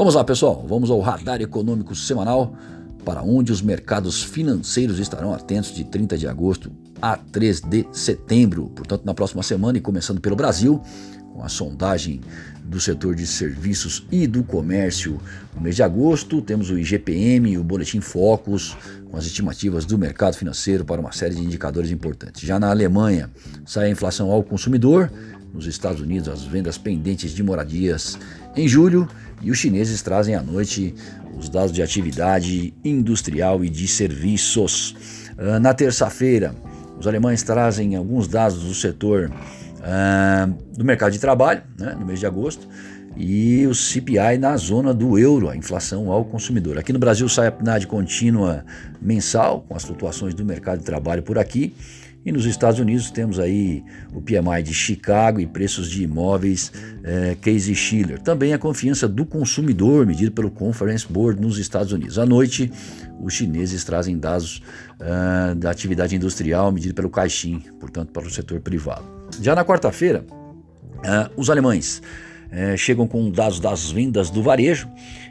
Vamos lá, pessoal, vamos ao radar econômico semanal para onde os mercados financeiros estarão atentos de 30 de agosto a 3 de setembro. Portanto, na próxima semana e começando pelo Brasil, com a sondagem do setor de serviços e do comércio no mês de agosto, temos o IGPM, o Boletim Focus, com as estimativas do mercado financeiro para uma série de indicadores importantes. Já na Alemanha, sai a inflação ao consumidor, nos Estados Unidos, as vendas pendentes de moradias em julho e os chineses trazem à noite os dados de atividade industrial e de serviços. Uh, na terça-feira, os alemães trazem alguns dados do setor uh, do mercado de trabalho, né, no mês de agosto, e o CPI na zona do euro, a inflação ao consumidor. Aqui no Brasil sai a PNAD contínua mensal, com as flutuações do mercado de trabalho por aqui. E nos Estados Unidos temos aí o PMI de Chicago e preços de imóveis é, Casey Schiller. Também a confiança do consumidor, medido pelo Conference Board nos Estados Unidos. À noite, os chineses trazem dados uh, da atividade industrial, medido pelo Caixin, portanto, para o setor privado. Já na quarta-feira, uh, os alemães uh, chegam com dados das vendas do varejo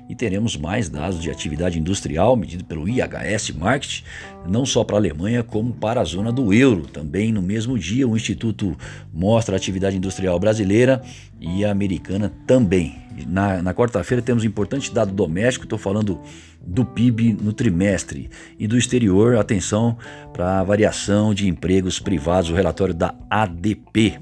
e teremos mais dados de atividade industrial medido pelo IHS Market, não só para a Alemanha, como para a zona do euro. Também no mesmo dia, o Instituto mostra a atividade industrial brasileira e a americana também. Na, na quarta-feira temos um importante dado doméstico, estou falando do PIB no trimestre e do exterior, atenção para a variação de empregos privados, o relatório da ADP.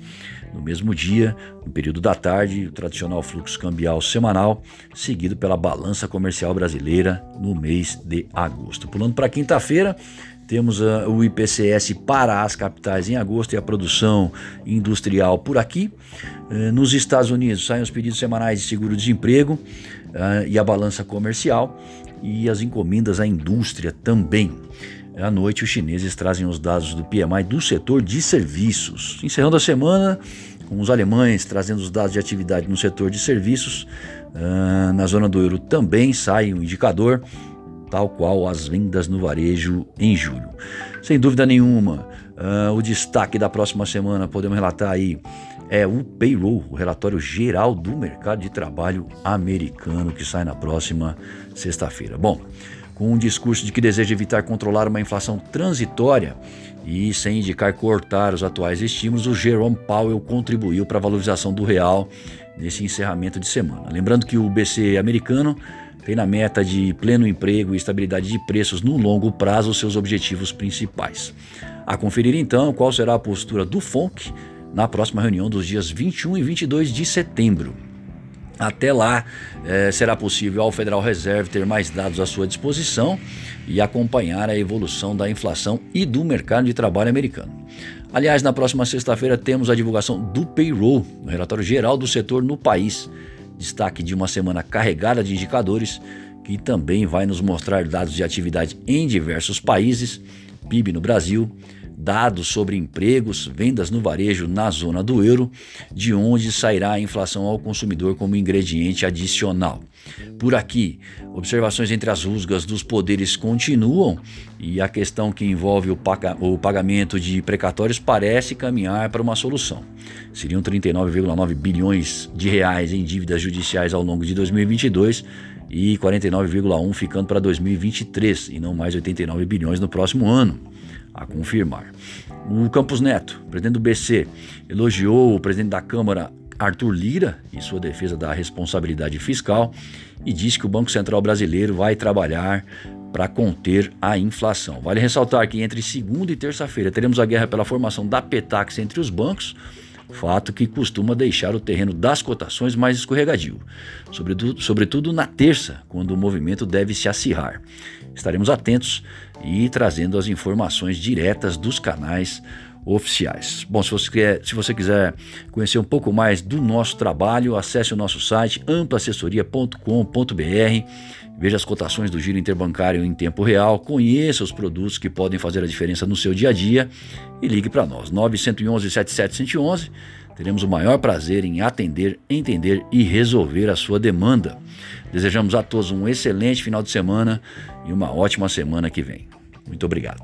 No mesmo dia, no período da tarde, o tradicional fluxo cambial semanal, seguido pela balança comercial brasileira no mês de agosto. Pulando para quinta-feira, temos uh, o IPCS para as capitais em agosto e a produção industrial por aqui. Uh, nos Estados Unidos saem os pedidos semanais de seguro-desemprego uh, e a balança comercial e as encomendas à indústria também. À noite, os chineses trazem os dados do PMI do setor de serviços. Encerrando a semana, com os alemães trazendo os dados de atividade no setor de serviços, uh, na zona do euro também sai um indicador, tal qual as vendas no varejo em julho. Sem dúvida nenhuma, uh, o destaque da próxima semana, podemos relatar aí, é o payroll, o relatório geral do mercado de trabalho americano, que sai na próxima sexta-feira. Bom, com um discurso de que deseja evitar controlar uma inflação transitória e sem indicar cortar os atuais estímulos, o Jerome Powell contribuiu para a valorização do real nesse encerramento de semana. Lembrando que o BC americano tem na meta de pleno emprego e estabilidade de preços no longo prazo seus objetivos principais. A conferir então qual será a postura do FONC na próxima reunião dos dias 21 e 22 de setembro. Até lá, eh, será possível ao Federal Reserve ter mais dados à sua disposição e acompanhar a evolução da inflação e do mercado de trabalho americano. Aliás, na próxima sexta-feira temos a divulgação do payroll, o relatório geral do setor no país. Destaque de uma semana carregada de indicadores que também vai nos mostrar dados de atividade em diversos países, PIB no Brasil, dados sobre empregos, vendas no varejo na zona do euro, de onde sairá a inflação ao consumidor como ingrediente adicional. Por aqui, observações entre as rusgas dos poderes continuam e a questão que envolve o, pagamento de precatórios parece caminhar para uma solução. Seriam 39,9 bilhões de reais em dívidas judiciais ao longo de 2022 e 49,1 ficando para 2023 e não mais 89 bilhões no próximo ano a confirmar. O Campos Neto, presidente do BC, elogiou o presidente da Câmara, Arthur Lira, e sua defesa da responsabilidade fiscal e disse que o Banco Central brasileiro vai trabalhar para conter a inflação. Vale ressaltar que entre segunda e terça-feira teremos a guerra pela formação da Petax entre os bancos fato que costuma deixar o terreno das cotações mais escorregadio, sobretudo, sobretudo na terça, quando o movimento deve se acirrar. Estaremos atentos e trazendo as informações diretas dos canais oficiais. Bom, se você, quer, se você quiser conhecer um pouco mais do nosso trabalho, acesse o nosso site amplaassessoria.com.br Veja as cotações do giro interbancário em tempo real, conheça os produtos que podem fazer a diferença no seu dia a dia e ligue para nós, 911 7711. Teremos o maior prazer em atender, entender e resolver a sua demanda. Desejamos a todos um excelente final de semana e uma ótima semana que vem. Muito obrigado.